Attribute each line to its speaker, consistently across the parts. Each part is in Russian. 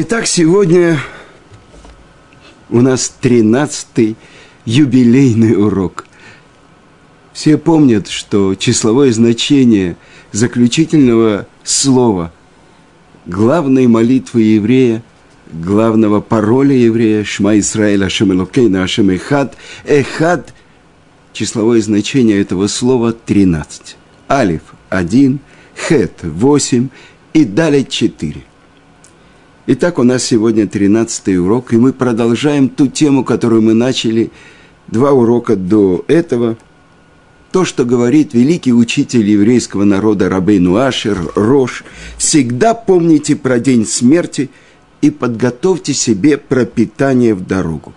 Speaker 1: Итак, сегодня у нас тринадцатый юбилейный урок. Все помнят, что числовое значение заключительного слова главной молитвы еврея, главного пароля еврея Шма Исраэль Ашем Элокейна Ашем Эхад, Эхад, числовое значение этого слова 13. Алиф – 1, Хет – 8 и далее 4. Итак, у нас сегодня 13 урок, и мы продолжаем ту тему, которую мы начали два урока до этого. То, что говорит великий учитель еврейского народа Рабейну Ашер, Рош, всегда помните про день смерти и подготовьте себе пропитание в дорогу.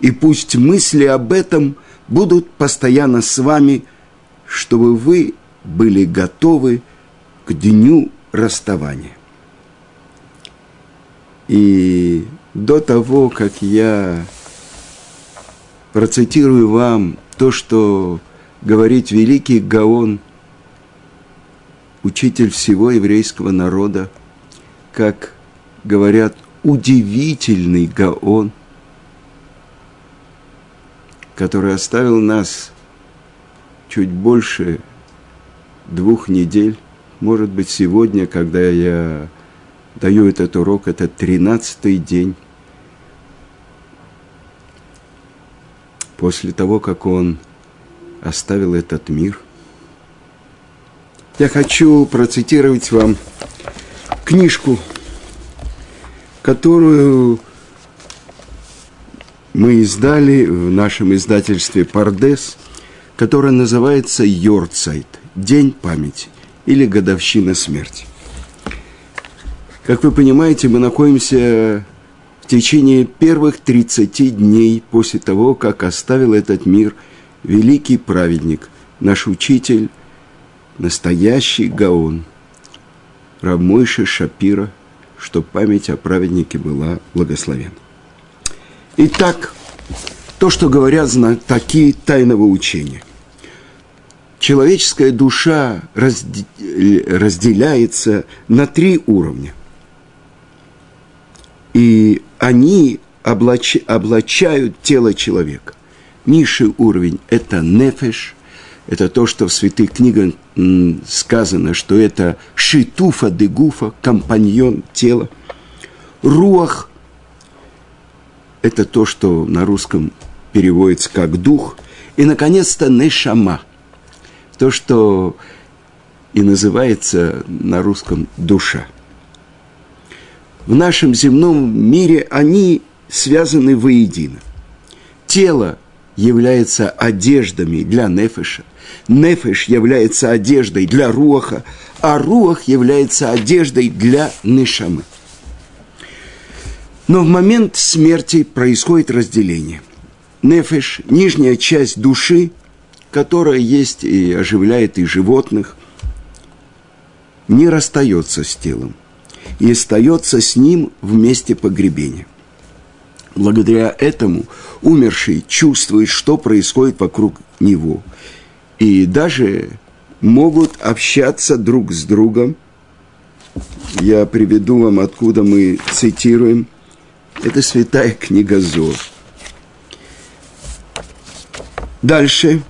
Speaker 1: И пусть мысли об этом будут постоянно с вами, чтобы вы были готовы к дню расставания. И до того, как я процитирую вам то, что говорит великий Гаон, учитель всего еврейского народа, как говорят, удивительный Гаон, который оставил нас чуть больше двух недель, может быть, сегодня, когда я даю этот урок, это тринадцатый день после того, как он оставил этот мир. Я хочу процитировать вам книжку, которую мы издали в нашем издательстве «Пардес», которая называется «Йорцайт» – «День памяти» или «Годовщина смерти». Как вы понимаете, мы находимся в течение первых 30 дней после того, как оставил этот мир великий праведник, наш учитель, настоящий Гаон, Рамойша Шапира, что память о праведнике была благословена. Итак, то, что говорят такие тайного учения. Человеческая душа разделяется на три уровня и они облач, облачают тело человека. Низший уровень – это нефеш, это то, что в святых книгах сказано, что это шитуфа дегуфа, компаньон тела. Руах – это то, что на русском переводится как дух. И, наконец-то, нешама – то, что и называется на русском душа – в нашем земном мире они связаны воедино. Тело является одеждами для нефеша, нефеш является одеждой для руаха, а руах является одеждой для нишамы. Но в момент смерти происходит разделение. Нефеш – нижняя часть души, которая есть и оживляет и животных, не расстается с телом и остается с ним в месте погребения. Благодаря этому умерший чувствует, что происходит вокруг него. И даже могут общаться друг с другом. Я приведу вам, откуда мы цитируем. Это святая книга Зор. Дальше.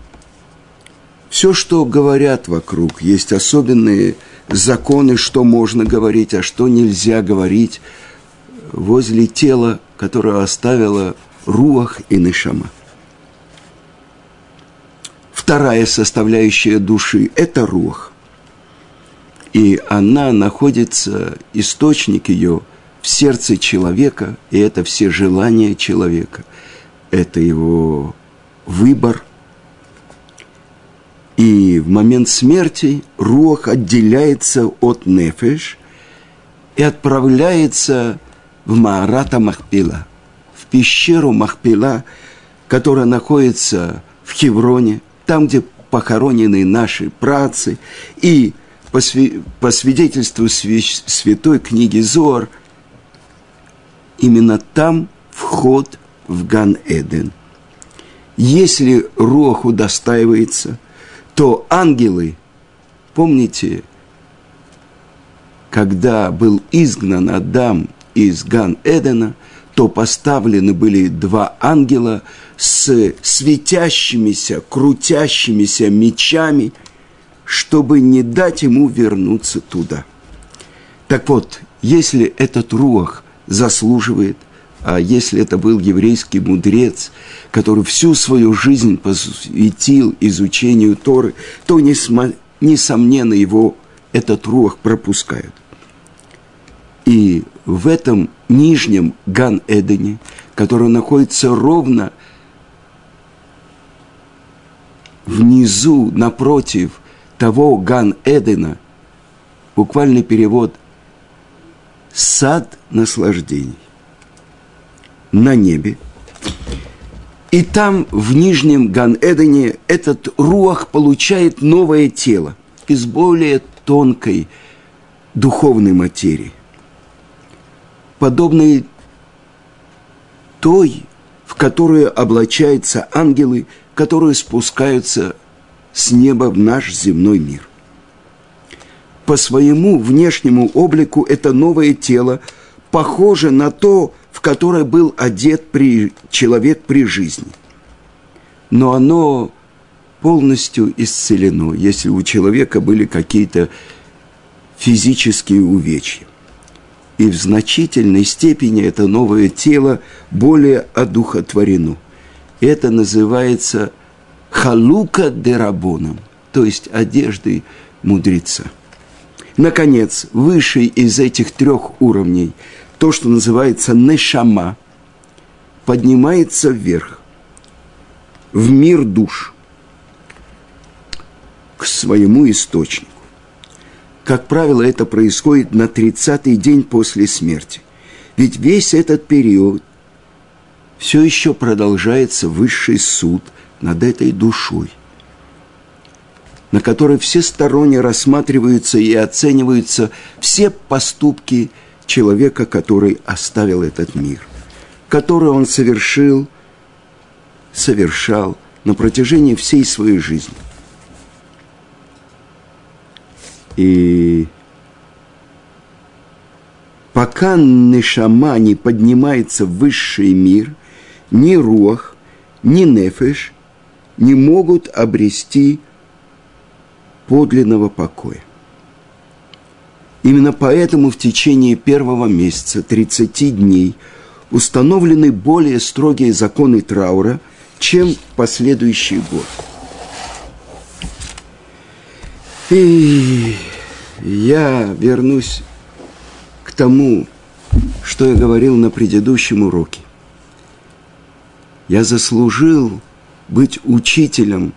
Speaker 1: Все, что говорят вокруг, есть особенные законы, что можно говорить, а что нельзя говорить возле тела, которое оставила руах и нишама. Вторая составляющая души – это рух. И она находится, источник ее, в сердце человека, и это все желания человека. Это его выбор – и в момент смерти рух отделяется от нефеш и отправляется в Маарата Махпила, в пещеру Махпила, которая находится в Хевроне, там, где похоронены наши працы, и по, сви- по свидетельству святой книги Зор, именно там вход в Ган-Эден. Если Руах удостаивается – то ангелы, помните, когда был изгнан Адам из Ган-Эдена, то поставлены были два ангела с светящимися, крутящимися мечами, чтобы не дать ему вернуться туда. Так вот, если этот руах заслуживает, а если это был еврейский мудрец, который всю свою жизнь посвятил изучению Торы, то, несомненно, его этот руах пропускают. И в этом нижнем Ган-Эдене, который находится ровно внизу, напротив того Ган-Эдена, буквальный перевод «сад наслаждений» на небе. И там, в нижнем Ган-Эдене, этот руах получает новое тело из более тонкой духовной материи подобной той, в которую облачаются ангелы, которые спускаются с неба в наш земной мир. По своему внешнему облику это новое тело похоже на то, в которое был одет при, человек при жизни. Но оно полностью исцелено, если у человека были какие-то физические увечья и в значительной степени это новое тело более одухотворено. Это называется халука дерабоном, то есть одежды мудреца. Наконец, высший из этих трех уровней, то, что называется нешама, поднимается вверх, в мир душ, к своему источнику. Как правило, это происходит на 30-й день после смерти. Ведь весь этот период все еще продолжается высший суд над этой душой, на которой всесторонне рассматриваются и оцениваются все поступки который оставил этот мир, который он совершил, совершал на протяжении всей своей жизни – и пока Нешама не поднимается в высший мир, ни Руах, ни Нефеш не могут обрести подлинного покоя. Именно поэтому в течение первого месяца, 30 дней, установлены более строгие законы траура, чем в последующий год. И я вернусь к тому, что я говорил на предыдущем уроке. Я заслужил быть учителем,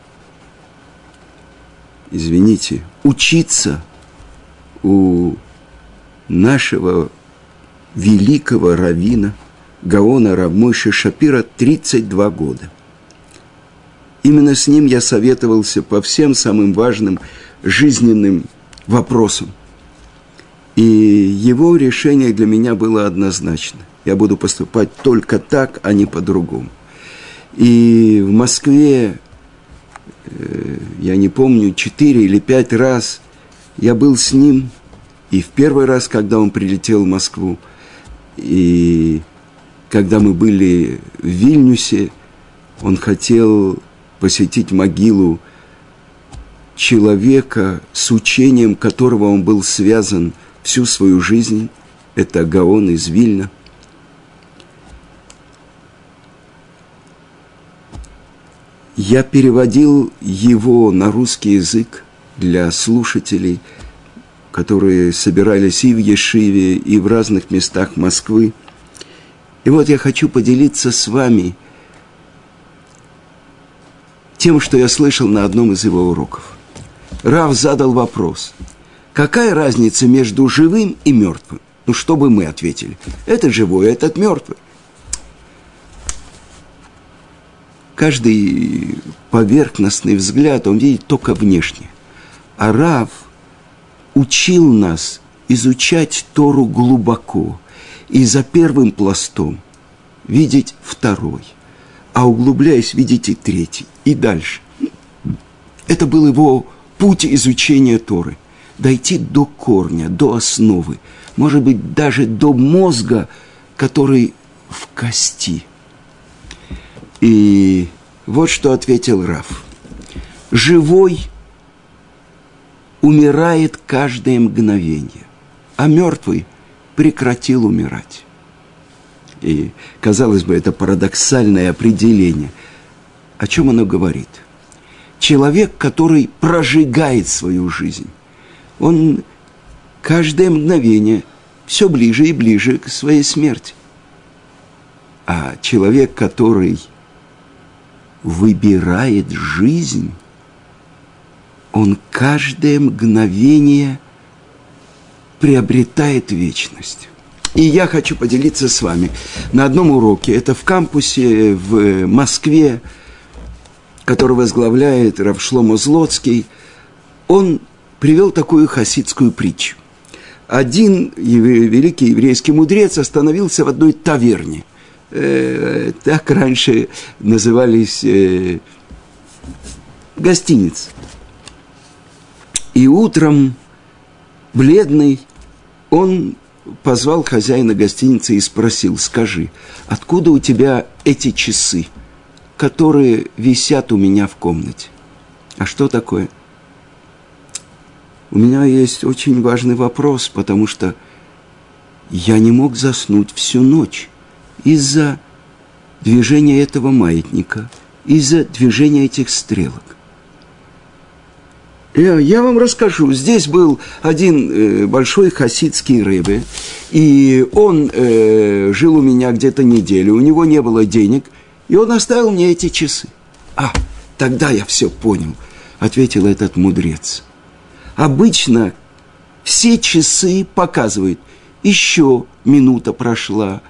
Speaker 1: извините, учиться у нашего великого равина Гаона Равмойши Шапира 32 года. Именно с ним я советовался по всем самым важным жизненным вопросом. И его решение для меня было однозначно. Я буду поступать только так, а не по-другому. И в Москве, э, я не помню, четыре или пять раз я был с ним. И в первый раз, когда он прилетел в Москву, и когда мы были в Вильнюсе, он хотел посетить могилу человека, с учением которого он был связан всю свою жизнь, это Гаон из Вильна. Я переводил его на русский язык для слушателей, которые собирались и в Ешиве, и в разных местах Москвы. И вот я хочу поделиться с вами тем, что я слышал на одном из его уроков. Рав задал вопрос. Какая разница между живым и мертвым? Ну, что бы мы ответили? Это живой, а этот мертвый. Каждый поверхностный взгляд, он видит только внешне. А Рав учил нас изучать Тору глубоко и за первым пластом видеть второй, а углубляясь, видеть и третий, и дальше. Это был его путь изучения Торы, дойти до корня, до основы, может быть, даже до мозга, который в кости. И вот что ответил Раф. Живой умирает каждое мгновение, а мертвый прекратил умирать. И, казалось бы, это парадоксальное определение. О чем оно говорит? Человек, который прожигает свою жизнь, он каждое мгновение все ближе и ближе к своей смерти. А человек, который выбирает жизнь, он каждое мгновение приобретает вечность. И я хочу поделиться с вами на одном уроке. Это в кампусе в Москве, который возглавляет Равшломо Злоцкий. Он привел такую хасидскую притчу. Один великий еврейский мудрец остановился в одной таверне. Э, так раньше назывались э, гостиниц. И утром, бледный, он позвал хозяина гостиницы и спросил, скажи, откуда у тебя эти часы, которые висят у меня в комнате? А что такое? У меня есть очень важный вопрос, потому что я не мог заснуть всю ночь из-за движения этого маятника, из-за движения этих стрелок. Я, я вам расскажу. Здесь был один э, большой хасидский рыбы, и он э, жил у меня где-то неделю, у него не было денег, и он оставил мне эти часы. А, тогда я все понял, ответил этот мудрец. Обычно все часы показывают, еще минута прошла,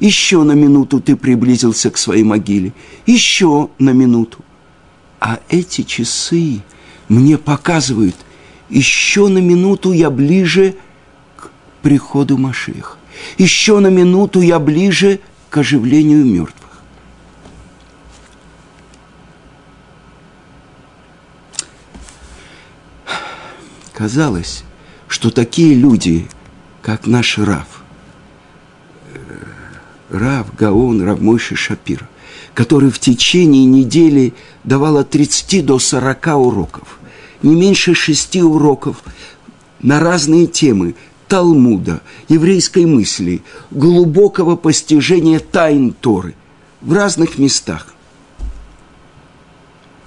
Speaker 1: еще на минуту ты приблизился к своей могиле, еще на минуту. А эти часы мне показывают, еще на минуту я ближе к приходу Машиих. Еще на минуту я ближе к оживлению мертвых. Казалось, что такие люди, как наш Рав, э, Рав Гаон, Рав Мойши Шапир, который в течение недели давал от 30 до 40 уроков, не меньше шести уроков на разные темы Талмуда, еврейской мысли, глубокого постижения тайн Торы в разных местах.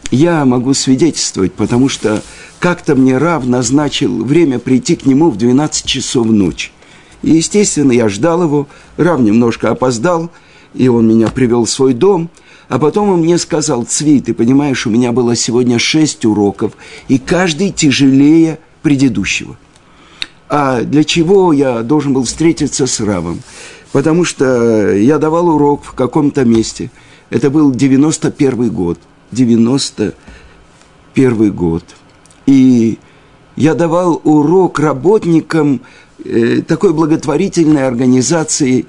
Speaker 1: Я могу свидетельствовать, потому что как-то мне Рав назначил время прийти к нему в 12 часов ночи. И, естественно, я ждал его, Рав немножко опоздал, и он меня привел в свой дом – а потом он мне сказал, Цви, ты понимаешь, у меня было сегодня шесть уроков, и каждый тяжелее предыдущего. А для чего я должен был встретиться с Равом? Потому что я давал урок в каком-то месте. Это был 91 год. 91 год. И я давал урок работникам э, такой благотворительной организации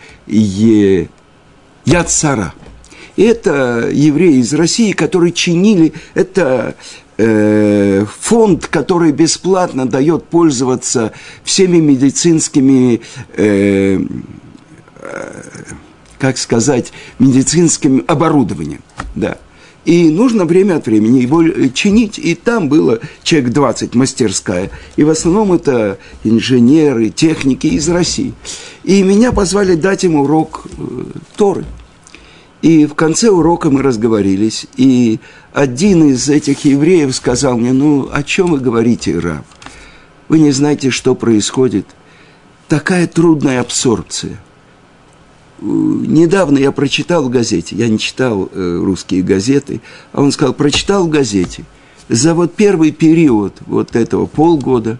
Speaker 1: Яд это евреи из России, которые чинили, это э, фонд, который бесплатно дает пользоваться всеми медицинскими, э, э, как сказать, медицинским оборудованием. Да. И нужно время от времени его чинить. И там было человек 20, мастерская. И в основном это инженеры, техники из России. И меня позвали дать им урок э, Торы. И в конце урока мы разговорились, и один из этих евреев сказал мне, ну, о чем вы говорите, раб? Вы не знаете, что происходит. Такая трудная абсорбция. Недавно я прочитал в газете, я не читал э, русские газеты, а он сказал, прочитал в газете, за вот первый период вот этого полгода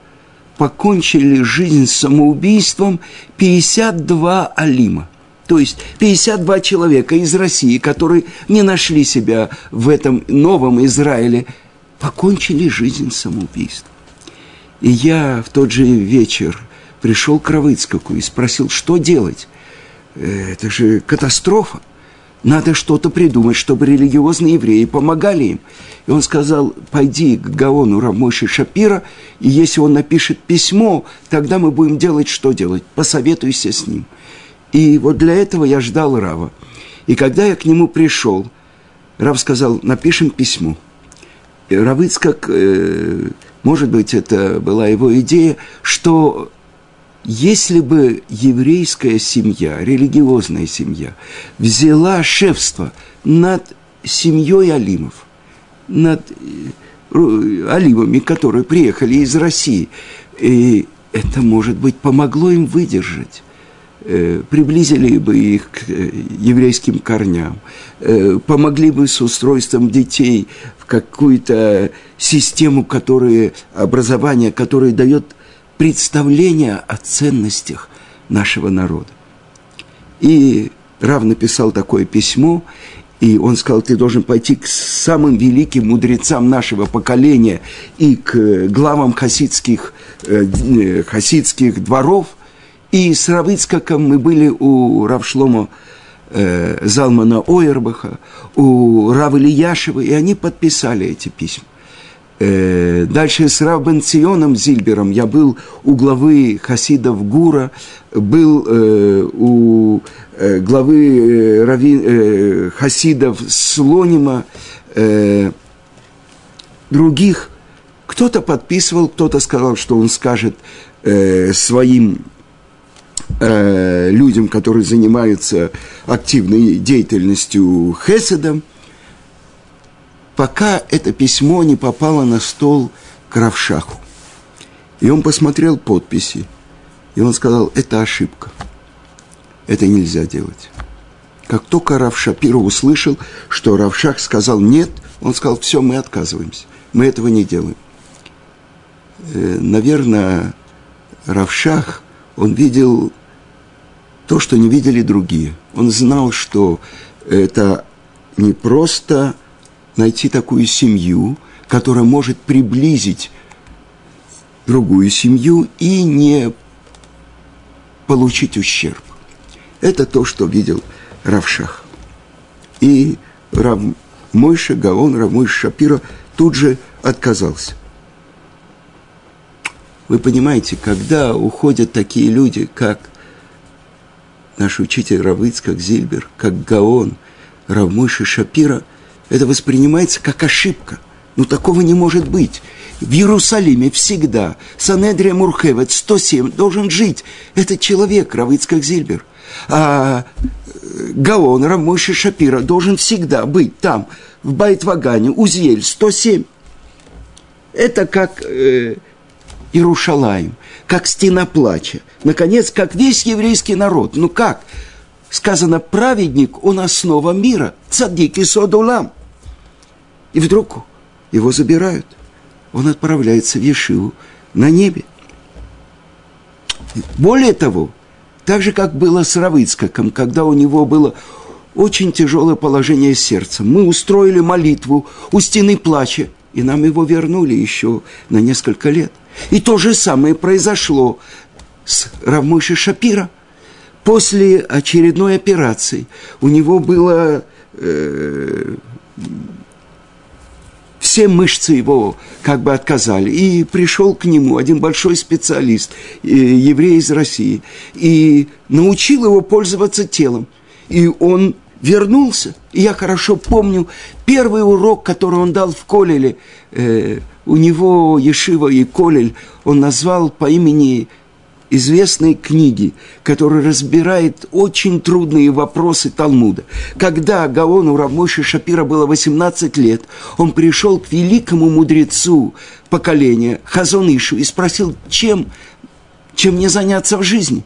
Speaker 1: покончили жизнь самоубийством 52 алима. То есть 52 человека из России, которые не нашли себя в этом новом Израиле, покончили жизнь самоубийством. И я в тот же вечер пришел к Равыцкаку и спросил, что делать? Э, это же катастрофа. Надо что-то придумать, чтобы религиозные евреи помогали им. И он сказал, пойди к Гаону Рамойши Шапира, и если он напишет письмо, тогда мы будем делать, что делать. Посоветуйся с ним. И вот для этого я ждал Рава. И когда я к нему пришел, Рав сказал, напишем письмо. Равыцкак, э, может быть, это была его идея, что если бы еврейская семья, религиозная семья, взяла шефство над семьей Алимов, над э, Алимами, которые приехали из России, и это, может быть, помогло им выдержать приблизили бы их к э, еврейским корням, помогли бы с устройством детей в какую-то систему, которая, образования, которая дает представление о ценностях нашего народа. И Рав написал такое письмо, и он сказал, ты должен пойти к самым великим мудрецам нашего поколения и к главам хасидских, э, хасидских дворов. И с Равицкаком мы были у Равшлома э, Залмана Ойербаха, у Рава Ильяшева, и они подписали эти письма. Э, дальше с Равбен Ционом Зильбером я был у главы Хасидов Гура, был э, у э, главы э, Рави, э, Хасидов Слонима, э, других. Кто-то подписывал, кто-то сказал, что он скажет э, своим э, людям, которые занимаются активной деятельностью Хеседом – пока это письмо не попало на стол к Равшаху. И он посмотрел подписи, и он сказал, это ошибка, это нельзя делать. Как только Рав Шапира услышал, что Равшах сказал нет, он сказал, все, мы отказываемся, мы этого не делаем. Э, наверное, Равшах, он видел то, что не видели другие. Он знал, что это не просто найти такую семью, которая может приблизить другую семью и не получить ущерб. Это то, что видел Равшах. И Рав Мойша Гаон, Рав Мойша Шапира тут же отказался. Вы понимаете, когда уходят такие люди, как наш учитель Равыц, как Зильбер, как Гаон, Рав Мойша Шапира – это воспринимается как ошибка. Ну, такого не может быть. В Иерусалиме всегда Санедрия Мурхевет 107 должен жить. Этот человек, Равицкак Зильбер. А э, Гаон, Рамойши Шапира должен всегда быть там, в Байтвагане, Узель 107. Это как э, Иерушалаем, как стена плача. Наконец, как весь еврейский народ. Ну как? Сказано, праведник, он основа мира. Цадик и содулам. И вдруг его забирают. Он отправляется в Ешиву на небе. Более того, так же, как было с Равыцкаком, когда у него было очень тяжелое положение сердца. Мы устроили молитву у стены плача, и нам его вернули еще на несколько лет. И то же самое произошло с Равмышей Шапира. После очередной операции у него было э, все мышцы его как бы отказали. И пришел к нему один большой специалист, э, еврей из России, и научил его пользоваться телом. И он вернулся. И я хорошо помню первый урок, который он дал в Колеле. Э, у него Ешива и Колель он назвал по имени известной книги, которая разбирает очень трудные вопросы Талмуда. Когда Гаону Равмойши Шапира было 18 лет, он пришел к великому мудрецу поколения Хазонишу и спросил, чем, чем мне заняться в жизни.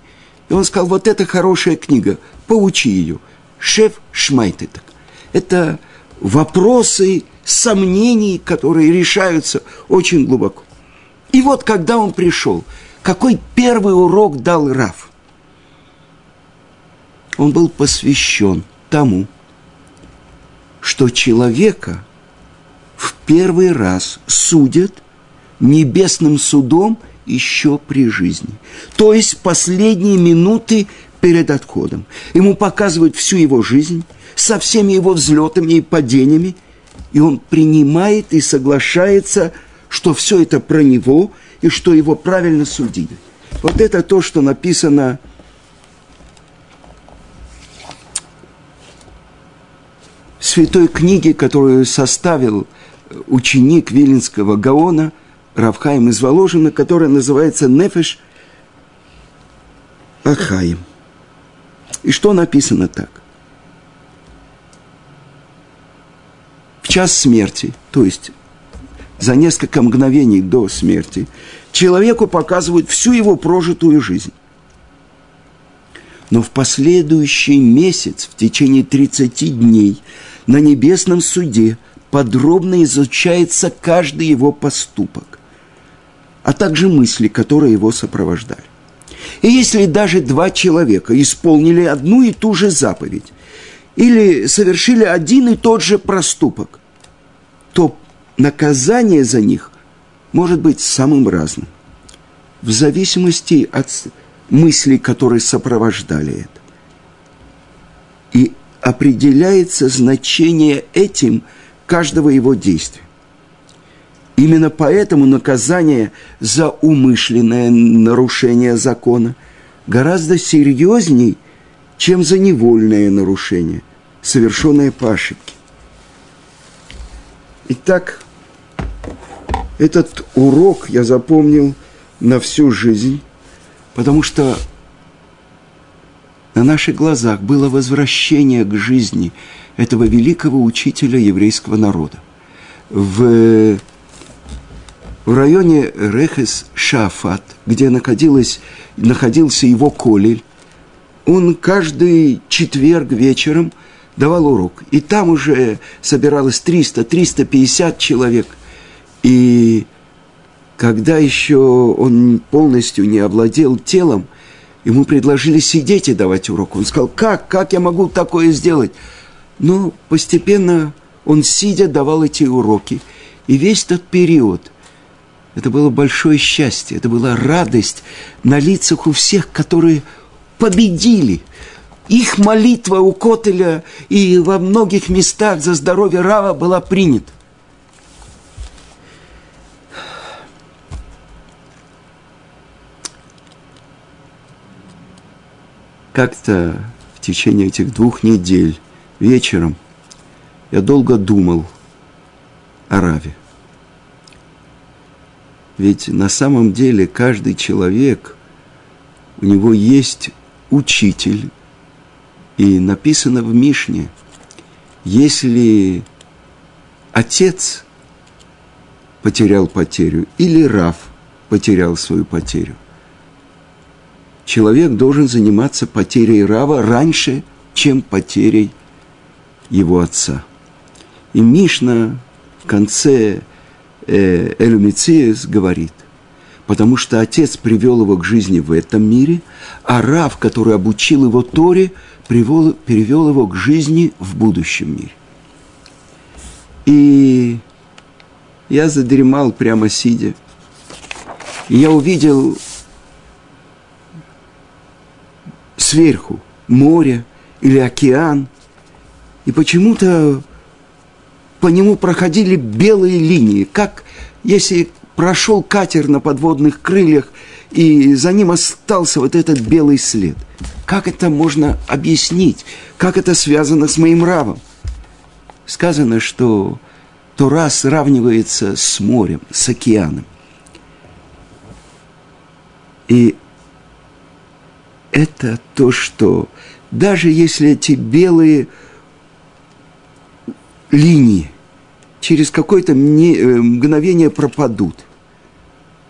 Speaker 1: И он сказал, вот это хорошая книга, поучи ее. Шеф Шмайтеток. Это вопросы, сомнений, которые решаются очень глубоко. И вот когда он пришел – какой первый урок дал Раф? Он был посвящен тому, что человека в первый раз судят небесным судом еще при жизни. То есть последние минуты перед отходом. Ему показывают всю его жизнь со всеми его взлетами и падениями, и он принимает и соглашается, что все это про него и что его правильно судили. Вот это то, что написано в святой книге, которую составил ученик Виленского Гаона Равхаим из Воложина, которая называется «Нефеш Ахаим». И что написано так? В час смерти, то есть за несколько мгновений до смерти, человеку показывают всю его прожитую жизнь. Но в последующий месяц, в течение 30 дней, на небесном суде подробно изучается каждый его поступок, а также мысли, которые его сопровождали. И если даже два человека исполнили одну и ту же заповедь, или совершили один и тот же проступок, то наказание за них может быть самым разным, в зависимости от мыслей, которые сопровождали это. И определяется значение этим каждого его действия. Именно поэтому наказание за умышленное нарушение закона гораздо серьезней, чем за невольное нарушение, совершенное по ошибке. Итак, этот урок я запомнил на всю жизнь, потому что на наших глазах было возвращение к жизни этого великого учителя еврейского народа. В в районе Рехес-Шафат, где находилась, находился его колель, он каждый четверг вечером давал урок. И там уже собиралось 300-350 человек. И когда еще он полностью не овладел телом, ему предложили сидеть и давать урок. Он сказал, как, как я могу такое сделать? Но постепенно он, сидя, давал эти уроки. И весь тот период – это было большое счастье, это была радость на лицах у всех, которые победили. Их молитва у Котеля и во многих местах за здоровье Рава была принята. Как-то в течение этих двух недель вечером я долго думал о Раве – ведь на самом деле каждый человек, у него есть учитель. И написано в Мишне, если отец потерял потерю или Раф потерял свою потерю, человек должен заниматься потерей Рава раньше, чем потерей его отца. И Мишна в конце э, Элюмициес говорит, потому что отец привел его к жизни в этом мире, а Рав, который обучил его Торе, привел, перевел его к жизни в будущем мире. И я задремал прямо сидя. И я увидел сверху море или океан. И почему-то по нему проходили белые линии, как если прошел катер на подводных крыльях, и за ним остался вот этот белый след. Как это можно объяснить? Как это связано с моим равом? Сказано, что Тора сравнивается с морем, с океаном. И это то, что даже если эти белые линии через какое-то э, мгновение пропадут.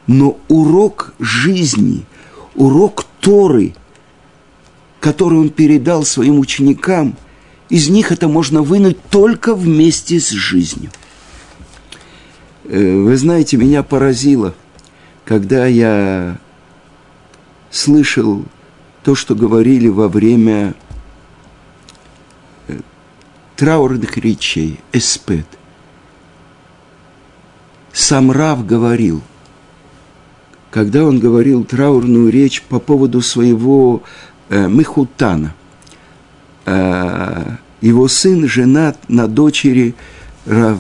Speaker 1: Но урок жизни, урок Торы, который он передал своим ученикам, из них это можно вынуть только вместе с жизнью. Э, вы знаете, меня поразило, когда я слышал то, что говорили во время траурных речей, эспет. Сам Рав говорил, когда он говорил траурную речь по поводу своего э, Мехутана. Э, его сын женат на дочери Рав,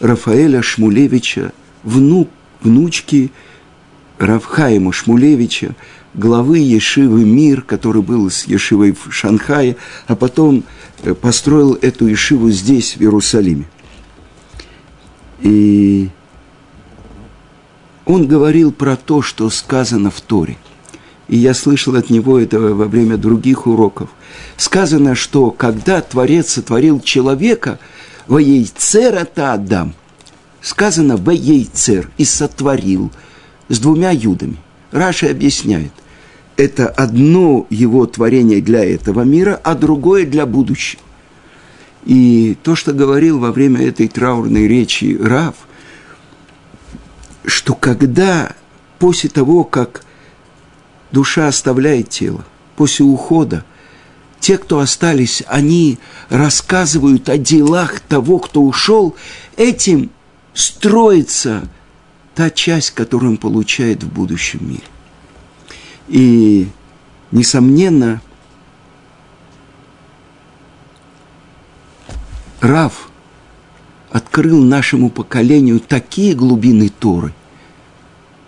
Speaker 1: Рафаэля Шмулевича, внук, внучки Равхаима Шмулевича, главы Ешивы Мир, который был с Ешивой в Шанхае, а потом построил эту Ешиву здесь, в Иерусалиме. И он говорил про то, что сказано в Торе. И я слышал от него это во время других уроков. Сказано, что когда Творец сотворил человека, «Воейцер это Адам», сказано «Воейцер» и «сотворил» с двумя юдами. Раши объясняет, это одно его творение для этого мира, а другое для будущего. И то, что говорил во время этой траурной речи Рав, что когда после того, как душа оставляет тело, после ухода, те, кто остались, они рассказывают о делах того, кто ушел, этим строится та часть, которую он получает в будущем мире. И, несомненно, Рав открыл нашему поколению такие глубины Торы,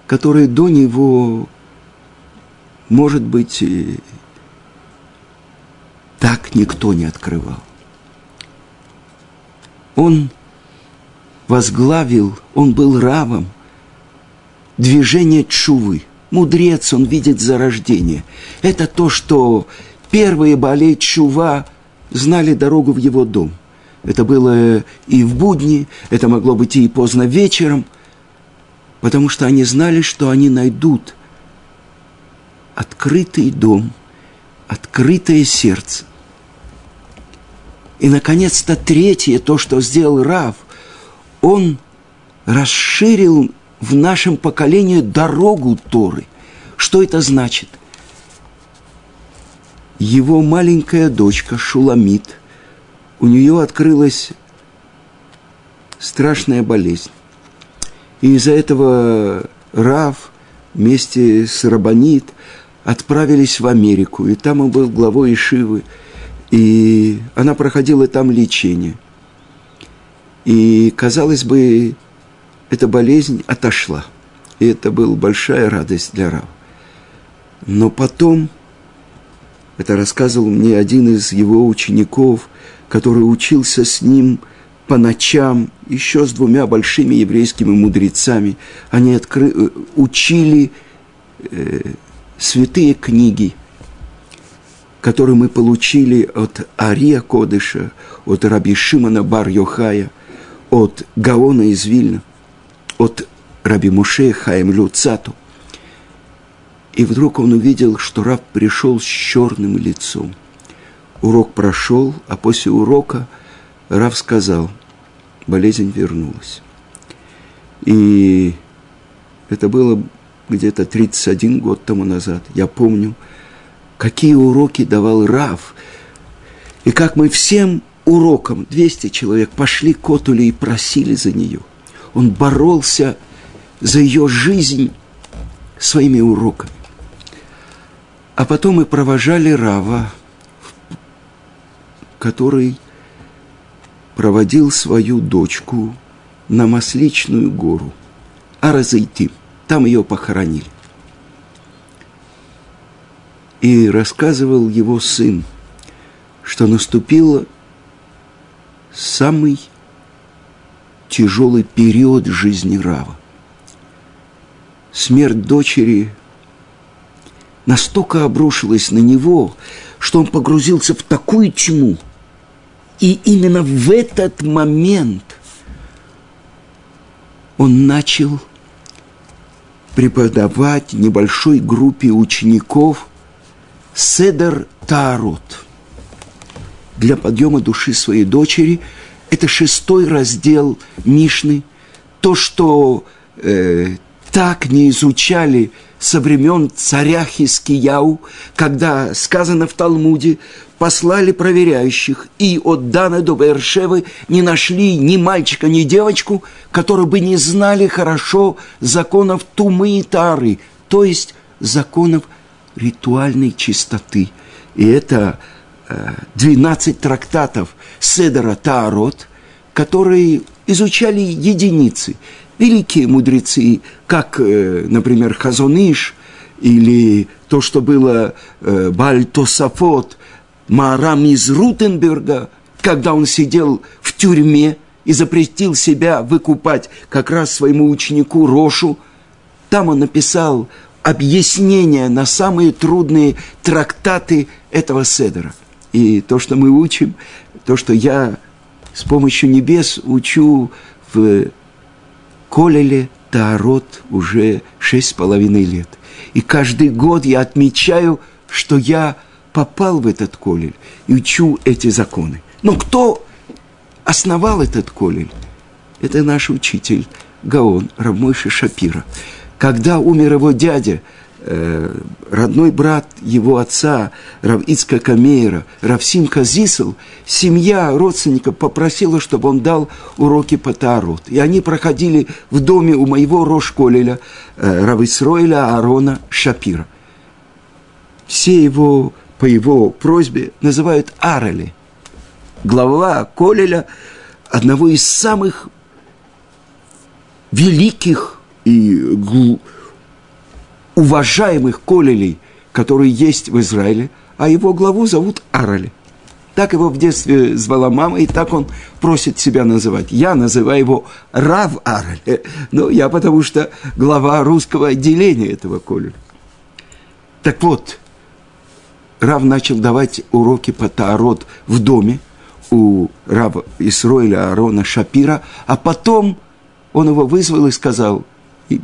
Speaker 1: которые до него, может быть, так никто не открывал. Он возглавил, он был равом движение чувы. Мудрец, он видит зарождение. Это то, что первые болей чува знали дорогу в его дом – это было и в будни, это могло быть и поздно вечером, потому что они знали, что они найдут открытый дом, открытое сердце. И, наконец-то, третье, то, что сделал Рав, он расширил в нашем поколении дорогу Торы. Что это значит? Его маленькая дочка Шуламит – у нее открылась страшная болезнь. И из-за этого Рав вместе с Рабанит отправились в Америку. И там он был главой Ишивы. И она проходила там лечение. И, казалось бы, эта болезнь отошла. И это была большая радость для Рава. Но потом, это рассказывал мне один из его учеников, который учился с ним по ночам, еще с двумя большими еврейскими мудрецами. Они откры... Э, учили э, святые книги, которые мы получили от Ария Кодыша, от Раби Шимона Бар Йохая, от Гаона из Вильна, от Раби Муше Хаим Люцату. И вдруг он увидел, что раб пришел с черным лицом – Урок прошел, а после урока Рав сказал, болезнь вернулась. И это было где-то 31 год тому назад. Я помню, какие уроки давал Рав. И как мы всем урокам, 200 человек, пошли к Отуле и просили за нее. Он боролся за ее жизнь своими уроками. А потом мы провожали Рава который проводил свою дочку на Масличную гору, а разойти. Там ее похоронили. И рассказывал его сын, что наступил самый тяжелый период жизни Рава. Смерть дочери настолько обрушилась на него, что он погрузился в такую тьму – и именно в этот момент он начал преподавать небольшой группе учеников Седер Тарот для подъема души своей дочери. Это шестой раздел Мишны. То, что э, так не изучали со времен царя Хискияу, когда сказано в Талмуде, послали проверяющих, и от Дана до Бершевы не нашли ни мальчика, ни девочку, которые бы не знали хорошо законов Тумы и Тары, то есть законов ритуальной чистоты, И это 12 трактатов Седера Таарот, которые изучали единицы. Великие мудрецы, как, например, Хазоныш, или то, что было Баль Тосафот, Маарам из Рутенберга, когда он сидел в тюрьме и запретил себя выкупать как раз своему ученику Рошу, там он написал объяснение на самые трудные трактаты этого седера. И то, что мы учим, то, что я с помощью небес учу в Колеле Таарот уже шесть с половиной лет. И каждый год я отмечаю, что я попал в этот колель и учу эти законы. Но кто основал этот колель? Это наш учитель Гаон, Равмойши Шапира. Когда умер его дядя, родной брат его отца, Рав Ицка Камейра, Равсим Казисел, семья родственников попросила, чтобы он дал уроки по Таарот. И они проходили в доме у моего Рошколеля, э, Рав Исроиля Аарона Шапира. Все его по его просьбе называют Арали, глава Колеля, одного из самых великих и уважаемых Колелей, которые есть в Израиле, а его главу зовут Арали. Так его в детстве звала мама, и так он просит себя называть. Я называю его Рав Арали, но я потому что глава русского отделения этого Колеля. Так вот, Рав начал давать уроки по Таарот в доме у Рава Исроиля Аарона Шапира, а потом он его вызвал и сказал,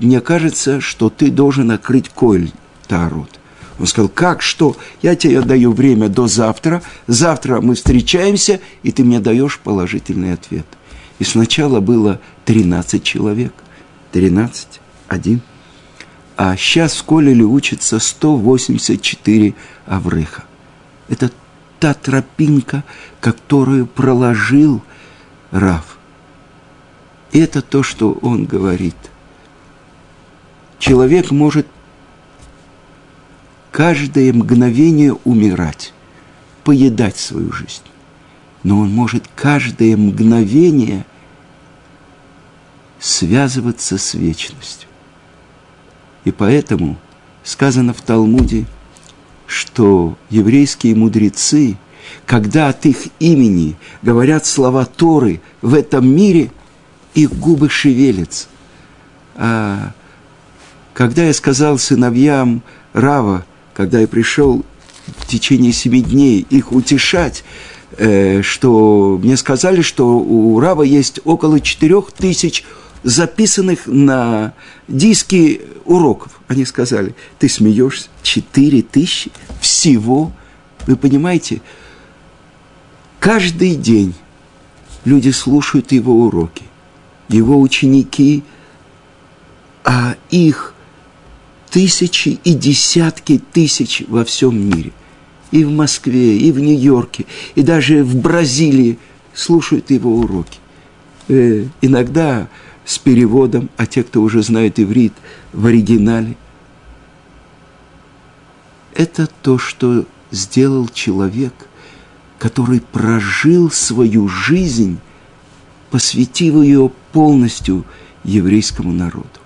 Speaker 1: мне кажется, что ты должен открыть коль Таарот. Он сказал, как, что? Я тебе даю время до завтра, завтра мы встречаемся, и ты мне даешь положительный ответ. И сначала было 13 человек, 13, один – а сейчас в Колеле учится 184 Аврыха. Это та тропинка, которую проложил Рав. И это то, что он говорит. Человек может каждое мгновение умирать, поедать свою жизнь. Но он может каждое мгновение связываться с вечностью. И поэтому сказано в Талмуде, что еврейские мудрецы, когда от их имени говорят слова Торы в этом мире, их губы шевелятся. А когда я сказал сыновьям Рава, когда я пришел в течение семи дней их утешать, э, что мне сказали, что у Рава есть около четырех тысяч записанных на диски уроков. Они сказали, ты смеешься, четыре тысячи всего. Вы понимаете, каждый день люди слушают его уроки, его ученики, а их тысячи и десятки тысяч во всем мире. И в Москве, и в Нью-Йорке, и даже в Бразилии слушают его уроки. Э, иногда с переводом, а те, кто уже знает иврит, в оригинале. Это то, что сделал человек, который прожил свою жизнь, посвятив ее полностью еврейскому народу.